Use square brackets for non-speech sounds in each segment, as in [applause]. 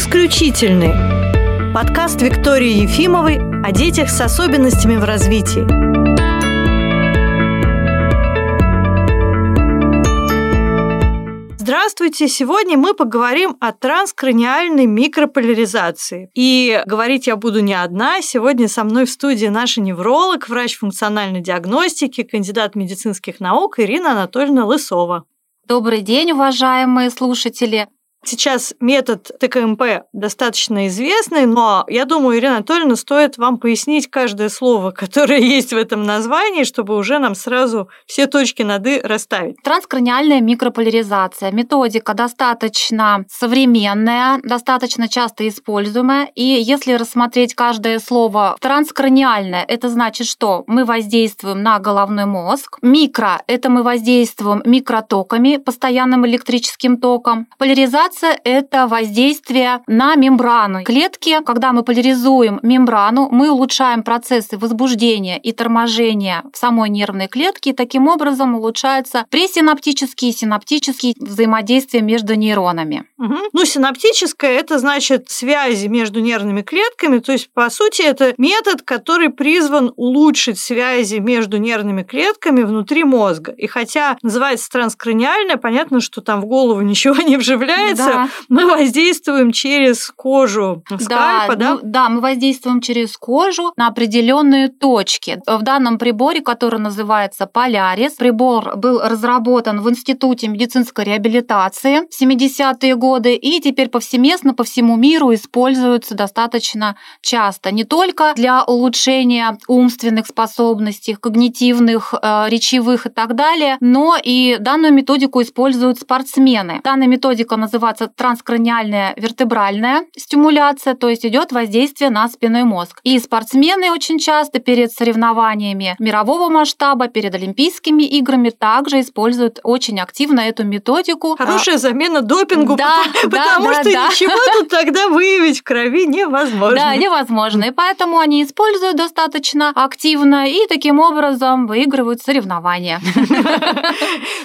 исключительны. Подкаст Виктории Ефимовой о детях с особенностями в развитии. Здравствуйте! Сегодня мы поговорим о транскраниальной микрополяризации. И говорить я буду не одна. Сегодня со мной в студии наша невролог, врач функциональной диагностики, кандидат медицинских наук Ирина Анатольевна Лысова. Добрый день, уважаемые слушатели! Сейчас метод ТКМП достаточно известный, но я думаю, Ирина Анатольевна, стоит вам пояснить каждое слово, [laughs] которое есть в этом названии, чтобы уже нам сразу все точки над «и» расставить. Транскраниальная микрополяризация. Методика достаточно современная, достаточно часто используемая. И если рассмотреть каждое слово транскраниальное, это значит, что мы воздействуем на головной мозг. Микро – это мы воздействуем микротоками, постоянным электрическим током. Поляризация Поляризация – это воздействие на мембрану клетки. Когда мы поляризуем мембрану, мы улучшаем процессы возбуждения и торможения в самой нервной клетке, и таким образом улучшается пресинаптические и синаптические взаимодействия между нейронами. Угу. Ну, синаптическое – это значит связи между нервными клетками, то есть, по сути, это метод, который призван улучшить связи между нервными клетками внутри мозга. И хотя называется транскраниальное, понятно, что там в голову [laughs] ничего не вживляется, да. мы воздействуем через кожу скальпа, да? Ну, да, мы воздействуем через кожу на определенные точки. В данном приборе, который называется Полярис, прибор был разработан в Институте медицинской реабилитации в 70-е годы и теперь повсеместно по всему миру используется достаточно часто. Не только для улучшения умственных способностей, когнитивных, э, речевых и так далее, но и данную методику используют спортсмены. Данная методика называется называться транскраниальная вертебральная стимуляция, то есть идет воздействие на спинной мозг. И спортсмены очень часто перед соревнованиями мирового масштаба, перед Олимпийскими играми также используют очень активно эту методику. Хорошая замена допингу, да, потому, да, потому да, что да. ничего тут тогда выявить в крови невозможно. Да, невозможно. И поэтому они используют достаточно активно и таким образом выигрывают соревнования. [laughs]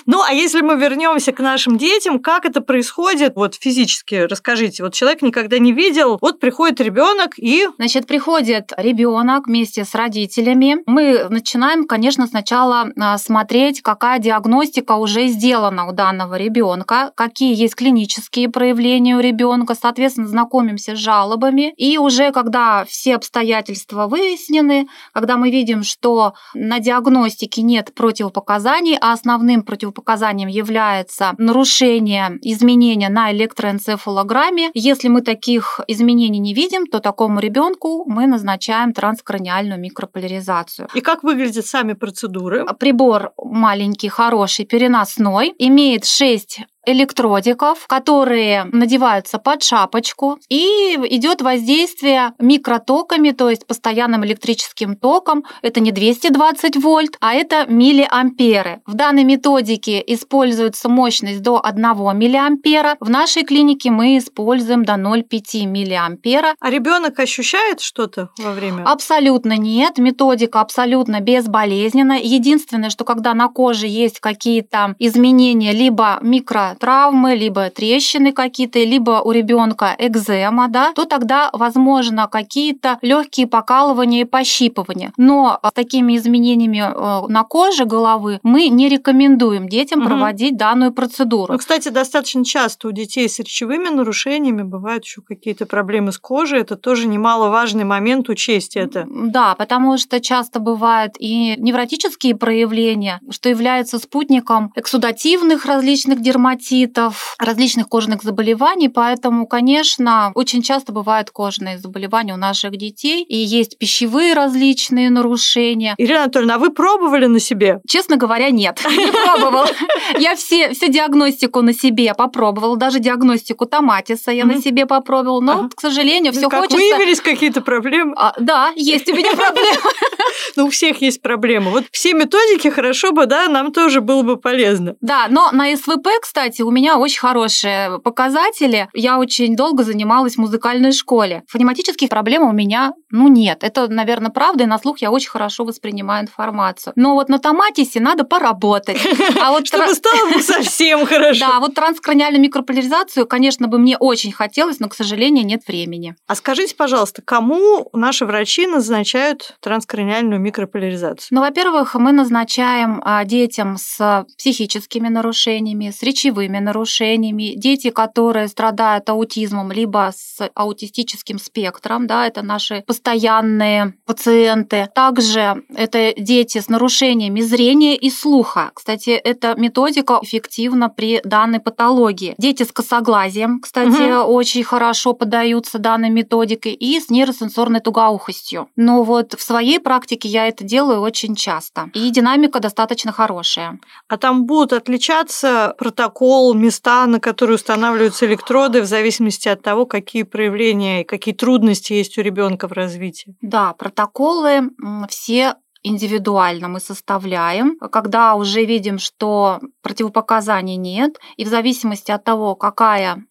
Ну, а если мы вернемся к нашим детям, как это происходит? Вот физически? Расскажите. Вот человек никогда не видел, вот приходит ребенок и... Значит, приходит ребенок вместе с родителями. Мы начинаем, конечно, сначала а, смотреть, какая диагностика уже сделана у данного ребенка, какие есть клинические проявления у ребенка, соответственно, знакомимся с жалобами. И уже когда все обстоятельства выяснены, когда мы видим, что на диагностике нет противопоказаний, а основным противопоказанием является нарушение изменения на электроэнцефалограмме. Если мы таких изменений не видим, то такому ребенку мы назначаем транскраниальную микрополяризацию. И как выглядят сами процедуры? Прибор маленький, хороший, переносной, имеет 6 электродиков, которые надеваются под шапочку, и идет воздействие микротоками, то есть постоянным электрическим током. Это не 220 вольт, а это миллиамперы. В данной методике используется мощность до 1 миллиампера. В нашей клинике мы используем до 0,5 миллиампера. А ребенок ощущает что-то во время? Абсолютно нет. Методика абсолютно безболезненная. Единственное, что когда на коже есть какие-то изменения, либо микро травмы, либо трещины какие-то, либо у ребенка экзема, да, то тогда возможно какие-то легкие покалывания и пощипывания. Но с такими изменениями э, на коже головы мы не рекомендуем детям угу. проводить данную процедуру. Ну, кстати, достаточно часто у детей с речевыми нарушениями бывают еще какие-то проблемы с кожей. Это тоже немаловажный момент учесть это. Да, потому что часто бывают и невротические проявления, что является спутником эксудативных различных дерматитов, дерматитов, различных кожных заболеваний, поэтому, конечно, очень часто бывают кожные заболевания у наших детей, и есть пищевые различные нарушения. Ирина Анатольевна, а вы пробовали на себе? Честно говоря, нет, [laughs] не пробовала. Я все, всю диагностику на себе попробовала, даже диагностику томатиса я на себе попробовала, но, к сожалению, все хочется... Выявились какие-то проблемы? А, да, есть у меня проблемы. [laughs] Ну, у всех есть проблемы. Вот все методики хорошо бы, да, нам тоже было бы полезно. Да, но на СВП, кстати, кстати, у меня очень хорошие показатели. Я очень долго занималась в музыкальной школе. Фонематических проблем у меня, ну, нет. Это, наверное, правда, и на слух я очень хорошо воспринимаю информацию. Но вот на томатисе надо поработать. [laughs] А вот Чтобы стало [laughs] совсем хорошо. Да, вот транскраниальную микрополяризацию, конечно, бы мне очень хотелось, но, к сожалению, нет времени. А скажите, пожалуйста, кому наши врачи назначают транскраниальную микрополяризацию? Ну, во-первых, мы назначаем а, детям с психическими нарушениями, с речевыми нарушениями, дети, которые страдают аутизмом, либо с аутистическим спектром, да, это наши постоянные пациенты. Также это дети с нарушениями зрения и слуха. Кстати, эта методика эффективна при данной патологии. Дети с косоглазием, кстати, угу. очень хорошо поддаются данной методикой и с нейросенсорной тугоухостью. Но вот в своей практике я это делаю очень часто. И динамика достаточно хорошая. А там будут отличаться протокол, места, на которые устанавливаются электроды в зависимости от того, какие проявления и какие трудности есть у ребенка в развитии? Да, протоколы все индивидуально мы составляем, когда уже видим, что противопоказаний нет, и в зависимости от того, какая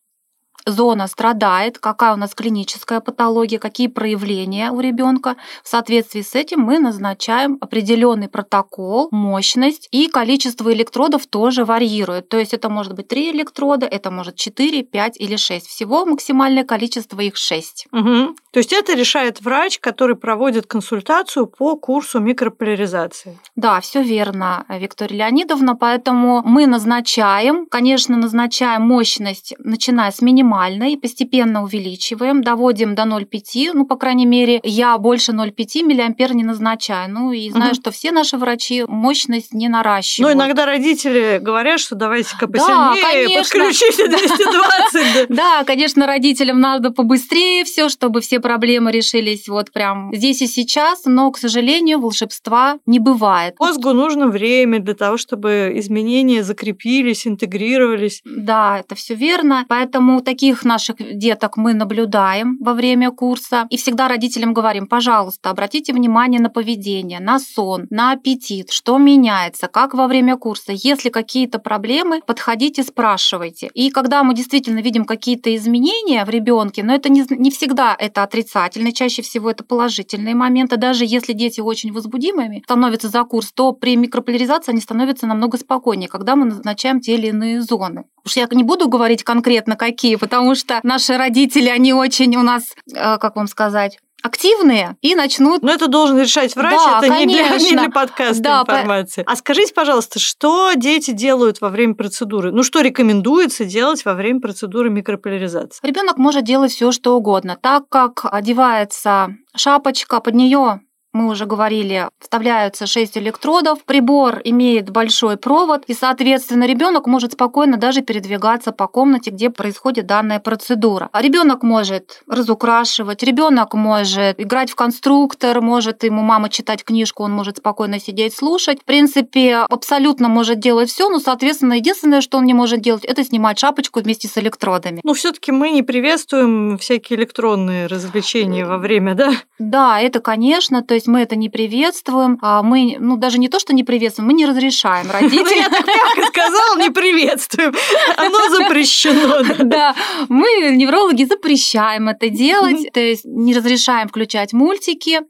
зона страдает, какая у нас клиническая патология, какие проявления у ребенка. В соответствии с этим мы назначаем определенный протокол, мощность и количество электродов тоже варьирует. То есть это может быть 3 электрода, это может 4, 5 или 6. Всего максимальное количество их 6. Угу. То есть это решает врач, который проводит консультацию по курсу микрополяризации. Да, все верно, Виктория Леонидовна. Поэтому мы назначаем, конечно, назначаем мощность, начиная с минимальной минимальной, постепенно увеличиваем, доводим до 0,5, ну, по крайней мере, я больше 0,5 миллиампер не назначаю. Ну, и знаю, угу. что все наши врачи мощность не наращивают. Ну, иногда родители говорят, что давайте-ка посильнее, [laughs] да, подключите 220. [laughs] Да, конечно, родителям надо побыстрее все, чтобы все проблемы решились вот прям здесь и сейчас, но, к сожалению, волшебства не бывает. Мозгу нужно время для того, чтобы изменения закрепились, интегрировались. Да, это все верно. Поэтому такие таких наших деток мы наблюдаем во время курса. И всегда родителям говорим, пожалуйста, обратите внимание на поведение, на сон, на аппетит, что меняется, как во время курса. Если какие-то проблемы, подходите, спрашивайте. И когда мы действительно видим какие-то изменения в ребенке, но это не, не всегда это отрицательные, чаще всего это положительные моменты. Даже если дети очень возбудимыми становятся за курс, то при микрополяризации они становятся намного спокойнее, когда мы назначаем те или иные зоны. Уж я не буду говорить конкретно какие, потому что наши родители, они очень у нас, э, как вам сказать, активные и начнут... Но это должен решать врач, да, это конечно. не для, [laughs] не для подкаста да, информации. По... А скажите, пожалуйста, что дети делают во время процедуры? Ну, что рекомендуется делать во время процедуры микрополяризации? Ребенок может делать все, что угодно. Так как одевается шапочка, под нее мы уже говорили, вставляются 6 электродов, прибор имеет большой провод, и, соответственно, ребенок может спокойно даже передвигаться по комнате, где происходит данная процедура. А ребенок может разукрашивать, ребенок может играть в конструктор, может ему мама читать книжку, он может спокойно сидеть, слушать. В принципе, абсолютно может делать все, но, соответственно, единственное, что он не может делать, это снимать шапочку вместе с электродами. Ну, все-таки мы не приветствуем всякие электронные развлечения во время, да? Да, это, конечно, то есть есть мы это не приветствуем, а мы, ну, даже не то, что не приветствуем, мы не разрешаем родителям. Я так мягко сказала, не приветствуем. Оно запрещено. Да, мы, неврологи, запрещаем это делать, то есть не разрешаем включать мультики,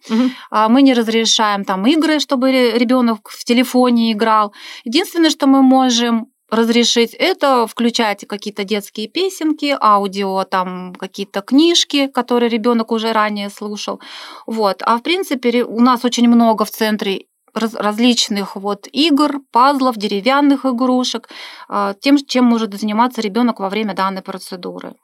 а мы не разрешаем там игры, чтобы ребенок в телефоне играл. Единственное, что мы можем разрешить, это включать какие-то детские песенки, аудио, там какие-то книжки, которые ребенок уже ранее слушал. Вот. А в принципе у нас очень много в центре различных вот игр, пазлов, деревянных игрушек, а, тем, чем может заниматься ребенок во время данной процедуры.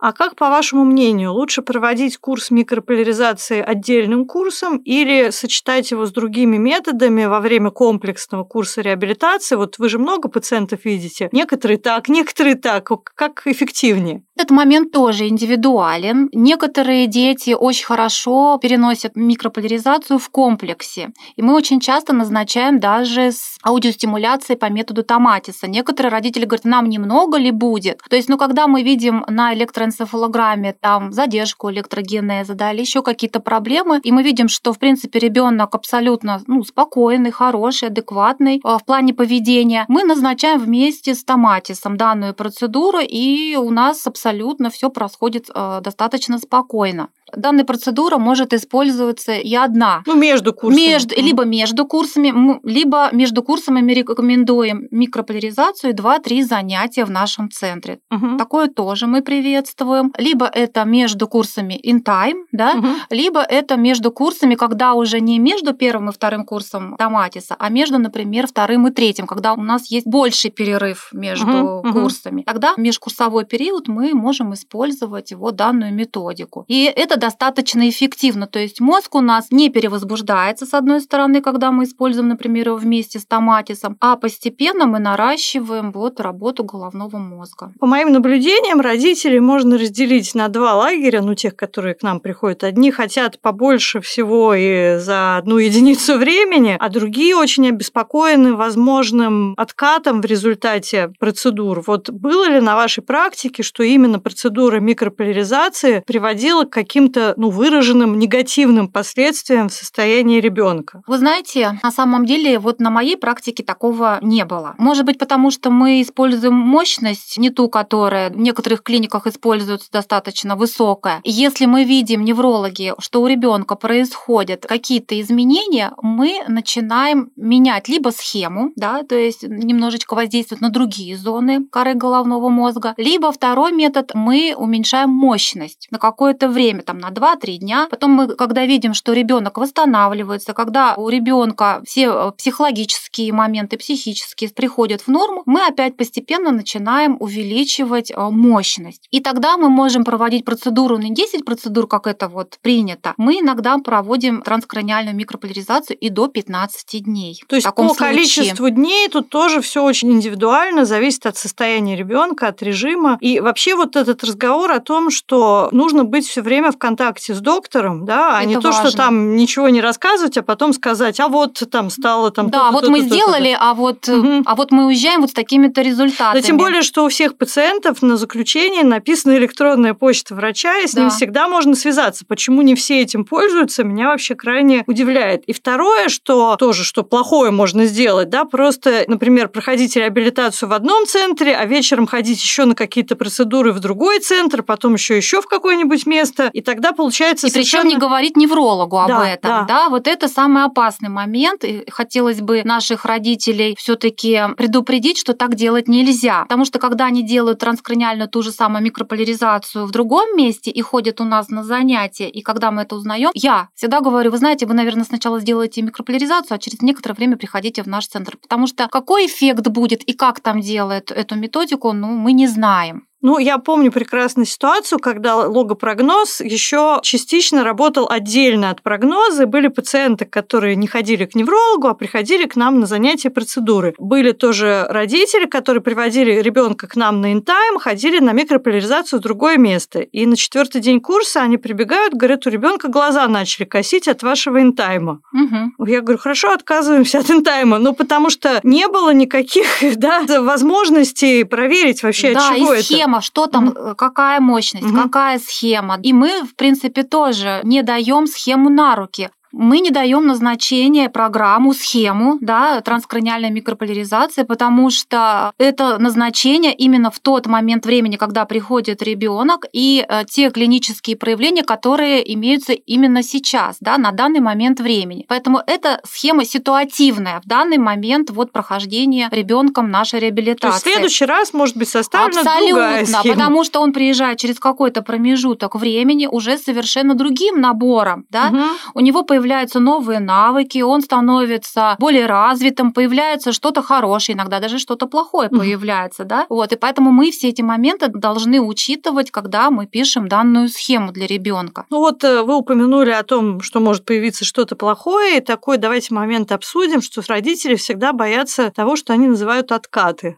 А как, по вашему мнению, лучше проводить курс микрополяризации отдельным курсом или сочетать его с другими методами во время комплексного курса реабилитации? Вот вы же много пациентов видите. Некоторые так, некоторые так. Как эффективнее? Этот момент тоже индивидуален. Некоторые дети очень хорошо переносят микрополяризацию в комплексе. И мы очень часто назначаем даже с аудиостимуляцией по методу Томатиса. Некоторые родители говорят, нам немного ли будет? То есть, ну, когда мы видим на электроэнцефалографии электроэнцефалограмме там задержку электрогенеза, да, или еще какие-то проблемы, и мы видим, что, в принципе, ребенок абсолютно ну, спокойный, хороший, адекватный в плане поведения, мы назначаем вместе с томатисом данную процедуру, и у нас абсолютно все происходит достаточно спокойно данная процедура может использоваться и одна. Ну, между курсами. Между, либо между курсами, либо между курсами мы рекомендуем микрополяризацию 2-3 занятия в нашем центре. Угу. Такое тоже мы приветствуем. Либо это между курсами in time, да, угу. либо это между курсами, когда уже не между первым и вторым курсом томатиса, а между, например, вторым и третьим, когда у нас есть больший перерыв между угу. курсами. Тогда межкурсовой период мы можем использовать его данную методику. И это достаточно эффективно. То есть мозг у нас не перевозбуждается, с одной стороны, когда мы используем, например, его вместе с томатисом, а постепенно мы наращиваем вот работу головного мозга. По моим наблюдениям, родителей можно разделить на два лагеря, ну, тех, которые к нам приходят. Одни хотят побольше всего и за одну единицу времени, а другие очень обеспокоены возможным откатом в результате процедур. Вот было ли на вашей практике, что именно процедура микрополяризации приводила к каким каким-то ну, выраженным негативным последствиям в состоянии ребенка. Вы знаете, на самом деле вот на моей практике такого не было. Может быть, потому что мы используем мощность, не ту, которая в некоторых клиниках используется достаточно высокая. Если мы видим неврологи, что у ребенка происходят какие-то изменения, мы начинаем менять либо схему, да, то есть немножечко воздействовать на другие зоны коры головного мозга, либо второй метод мы уменьшаем мощность на какое-то время, там, на 2-3 дня. Потом мы, когда видим, что ребенок восстанавливается, когда у ребенка все э, психологические моменты, психические приходят в норму, мы опять постепенно начинаем увеличивать э, мощность. И тогда мы можем проводить процедуру не 10 процедур, как это вот принято. Мы иногда проводим транскраниальную микрополяризацию и до 15 дней. То есть по случае. количеству дней тут тоже все очень индивидуально, зависит от состояния ребенка, от режима. И вообще вот этот разговор о том, что нужно быть все время в контакте с доктором, да, а Это не то, важно. что там ничего не рассказывать, а потом сказать, а вот там стало там. Да, вот мы сделали, а вот, угу. а вот мы уезжаем вот с такими-то результатами. Да, тем более, что у всех пациентов на заключении написана электронная почта врача, и с да. ним всегда можно связаться. Почему не все этим пользуются, меня вообще крайне удивляет. И второе, что тоже, что плохое можно сделать, да, просто, например, проходить реабилитацию в одном центре, а вечером ходить еще на какие-то процедуры в другой центр, потом еще еще в какое-нибудь место, и тогда получается и совершенно... причем не говорить неврологу об да, этом, да. да, вот это самый опасный момент, и хотелось бы наших родителей все таки предупредить, что так делать нельзя, потому что когда они делают транскраниальную ту же самую микрополяризацию в другом месте и ходят у нас на занятия, и когда мы это узнаем, я всегда говорю, вы знаете, вы, наверное, сначала сделаете микрополяризацию, а через некоторое время приходите в наш центр, потому что какой эффект будет и как там делают эту методику, ну, мы не знаем. Ну, я помню прекрасную ситуацию, когда логопрогноз еще частично работал отдельно от прогноза. Были пациенты, которые не ходили к неврологу, а приходили к нам на занятия процедуры. Были тоже родители, которые приводили ребенка к нам на интайм, ходили на микрополяризацию в другое место. И на четвертый день курса они прибегают, говорят, у ребенка глаза начали косить от вашего интайма. Угу. Я говорю, хорошо, отказываемся от интайма. Ну, потому что не было никаких [laughs] да, возможностей проверить вообще, да, от чего и схема схема, что там, угу. какая мощность, угу. какая схема. И мы, в принципе, тоже не даем схему на руки мы не даем назначение, программу, схему да, транскраниальной микрополяризации, потому что это назначение именно в тот момент времени, когда приходит ребенок, и э, те клинические проявления, которые имеются именно сейчас, да, на данный момент времени. Поэтому это схема ситуативная в данный момент вот прохождения ребенком нашей реабилитации. То есть в следующий раз может быть составлена Абсолютно, другая схема. потому что он приезжает через какой-то промежуток времени уже совершенно другим набором, да, угу. у него появляется появляются новые навыки, он становится более развитым, появляется что-то хорошее, иногда даже что-то плохое появляется, да. Вот, и поэтому мы все эти моменты должны учитывать, когда мы пишем данную схему для ребенка. Ну вот э, вы упомянули о том, что может появиться что-то плохое, и такой давайте момент обсудим, что родители всегда боятся того, что они называют откаты.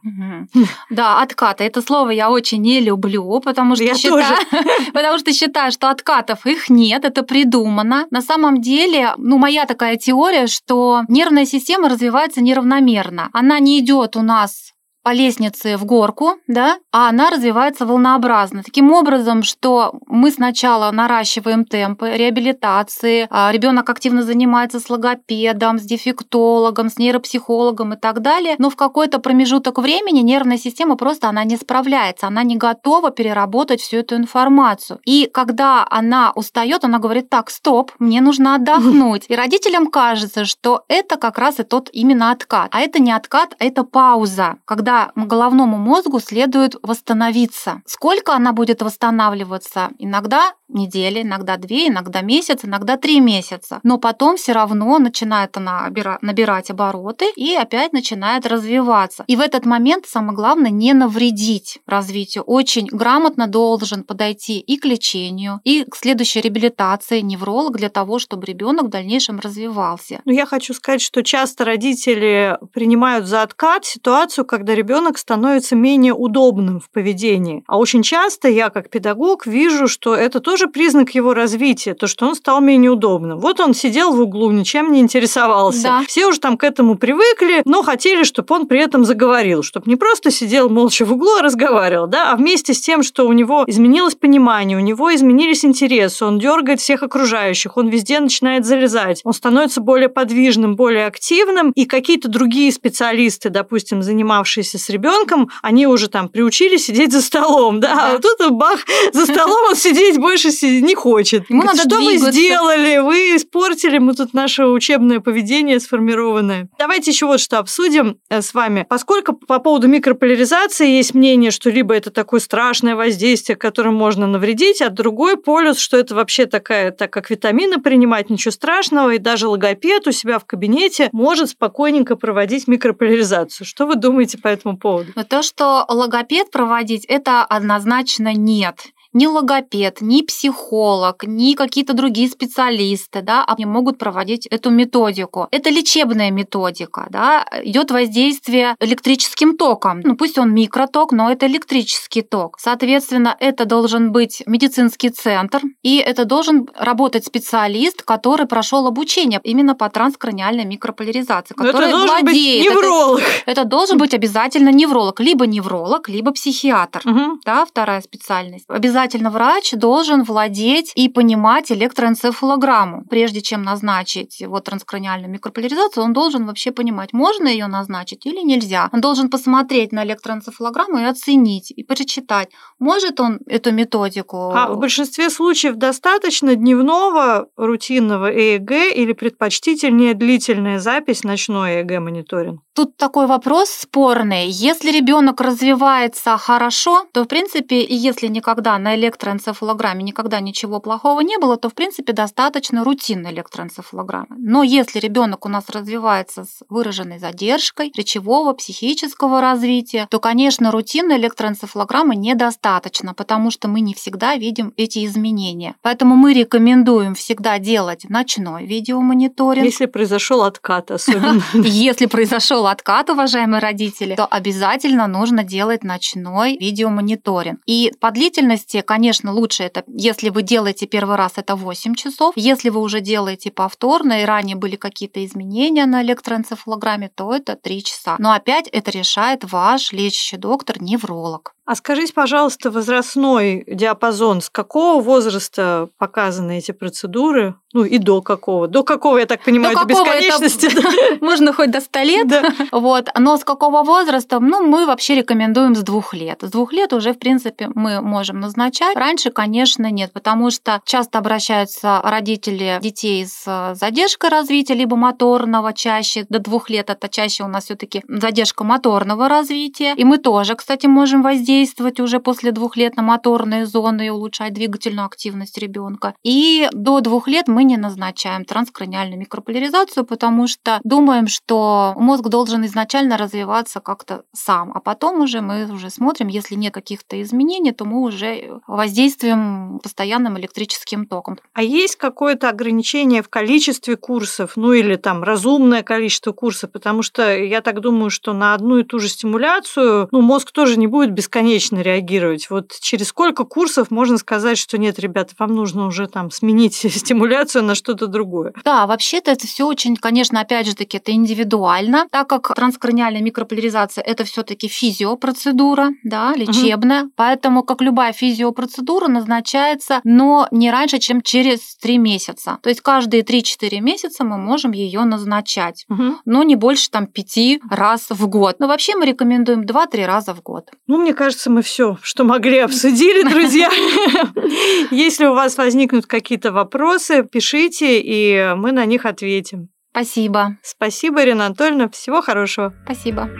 Да, откаты. Это слово я очень не люблю, потому что считаю, [laughs] потому что считаю, что откатов их нет, это придумано. На самом деле деле, ну, моя такая теория, что нервная система развивается неравномерно. Она не идет у нас по лестнице в горку, да, а она развивается волнообразно. Таким образом, что мы сначала наращиваем темпы реабилитации, а ребенок активно занимается с логопедом, с дефектологом, с нейропсихологом и так далее, но в какой-то промежуток времени нервная система просто она не справляется, она не готова переработать всю эту информацию. И когда она устает, она говорит, так, стоп, мне нужно отдохнуть. И родителям кажется, что это как раз и тот именно откат. А это не откат, а это пауза, когда головному мозгу следует восстановиться. Сколько она будет восстанавливаться? Иногда недели, иногда две, иногда месяц, иногда три месяца. Но потом все равно начинает она набирать обороты и опять начинает развиваться. И в этот момент самое главное не навредить развитию. Очень грамотно должен подойти и к лечению, и к следующей реабилитации невролог для того, чтобы ребенок в дальнейшем развивался. Ну, я хочу сказать, что часто родители принимают за откат ситуацию, когда ребенок становится менее удобным в поведении. А очень часто я, как педагог, вижу, что это тоже признак его развития, то, что он стал менее удобным. Вот он сидел в углу, ничем не интересовался. Да. Все уже там к этому привыкли, но хотели, чтобы он при этом заговорил, чтобы не просто сидел молча в углу, а разговаривал, да, а вместе с тем, что у него изменилось понимание, у него изменились интересы, он дергает всех окружающих, он везде начинает залезать, он становится более подвижным, более активным, и какие-то другие специалисты, допустим, занимавшиеся с ребенком, они уже там приучили сидеть за столом, да, да. а тут бах, за столом он сидеть больше не хочет. Ему надо Что двигаться. вы сделали? Вы испортили мы тут наше учебное поведение сформированное. Давайте еще вот что обсудим э, с вами. Поскольку по поводу микрополяризации есть мнение, что либо это такое страшное воздействие, которым можно навредить, а другой полюс, что это вообще такая, так как витамины принимать, ничего страшного, и даже логопед у себя в кабинете может спокойненько проводить микрополяризацию. Что вы думаете по этому поводу? То, что логопед проводить, это однозначно нет ни логопед, ни психолог, ни какие-то другие специалисты, да, они могут проводить эту методику. Это лечебная методика, да, идет воздействие электрическим током. Ну, пусть он микроток, но это электрический ток. Соответственно, это должен быть медицинский центр, и это должен работать специалист, который прошел обучение именно по транскраниальной микрополяризации, который это должен владеет. Быть невролог. Это, это должен быть обязательно невролог, либо невролог, либо психиатр. Угу. Да, вторая специальность. Обязательно обязательно врач должен владеть и понимать электроэнцефалограмму. Прежде чем назначить вот транскраниальную микрополяризацию, он должен вообще понимать, можно ее назначить или нельзя. Он должен посмотреть на электроэнцефалограмму и оценить, и прочитать, может он эту методику. А в большинстве случаев достаточно дневного рутинного ЭЭГ или предпочтительнее длительная запись ночной ЭЭГ-мониторинг? Тут такой вопрос спорный. Если ребенок развивается хорошо, то в принципе, и если никогда на электроэнцефалограмме никогда ничего плохого не было, то в принципе достаточно рутинной электроэнцефалограммы. Но если ребенок у нас развивается с выраженной задержкой речевого, психического развития, то, конечно, рутинной электроэнцефалограммы недостаточно, потому что мы не всегда видим эти изменения. Поэтому мы рекомендуем всегда делать ночной видеомониторинг. Если произошел откат особенно. [laughs] Если произошел откат, уважаемые родители, то обязательно нужно делать ночной видеомониторинг. И по длительности конечно, лучше это, если вы делаете первый раз, это 8 часов. Если вы уже делаете повторно и ранее были какие-то изменения на электроэнцефалограмме, то это 3 часа. Но опять это решает ваш лечащий доктор-невролог. А скажите, пожалуйста, возрастной диапазон, с какого возраста показаны эти процедуры? Ну и до какого? До какого, я так понимаю, до, до бесконечности? [laughs] Это... Можно хоть до 100 лет. Да. Вот. Но с какого возраста? Ну, мы вообще рекомендуем с двух лет. С двух лет уже, в принципе, мы можем назначать. Раньше, конечно, нет, потому что часто обращаются родители детей с задержкой развития, либо моторного чаще. До двух лет это чаще у нас все таки задержка моторного развития. И мы тоже, кстати, можем воздействовать воздействовать уже после двух лет на моторные зоны и улучшать двигательную активность ребенка. И до двух лет мы не назначаем транскраниальную микрополяризацию, потому что думаем, что мозг должен изначально развиваться как-то сам, а потом уже мы уже смотрим, если нет каких-то изменений, то мы уже воздействуем постоянным электрическим током. А есть какое-то ограничение в количестве курсов, ну или там разумное количество курсов, потому что я так думаю, что на одну и ту же стимуляцию ну, мозг тоже не будет бесконечно бесконечно реагировать? Вот через сколько курсов можно сказать, что нет, ребята, вам нужно уже там сменить [laughs] стимуляцию на что-то другое? Да, вообще-то это все очень, конечно, опять же таки, это индивидуально, так как транскраниальная микрополяризация это все-таки физиопроцедура, да, лечебная, угу. поэтому как любая физиопроцедура назначается, но не раньше, чем через три месяца. То есть каждые 3-4 месяца мы можем ее назначать, угу. но не больше там пяти раз в год. Но вообще мы рекомендуем 2-3 раза в год. Ну, мне кажется, мы все, что могли, обсудили, [laughs] друзья. Если у вас возникнут какие-то вопросы, пишите, и мы на них ответим. Спасибо. Спасибо, Ирина Анатольевна. Всего хорошего. Спасибо.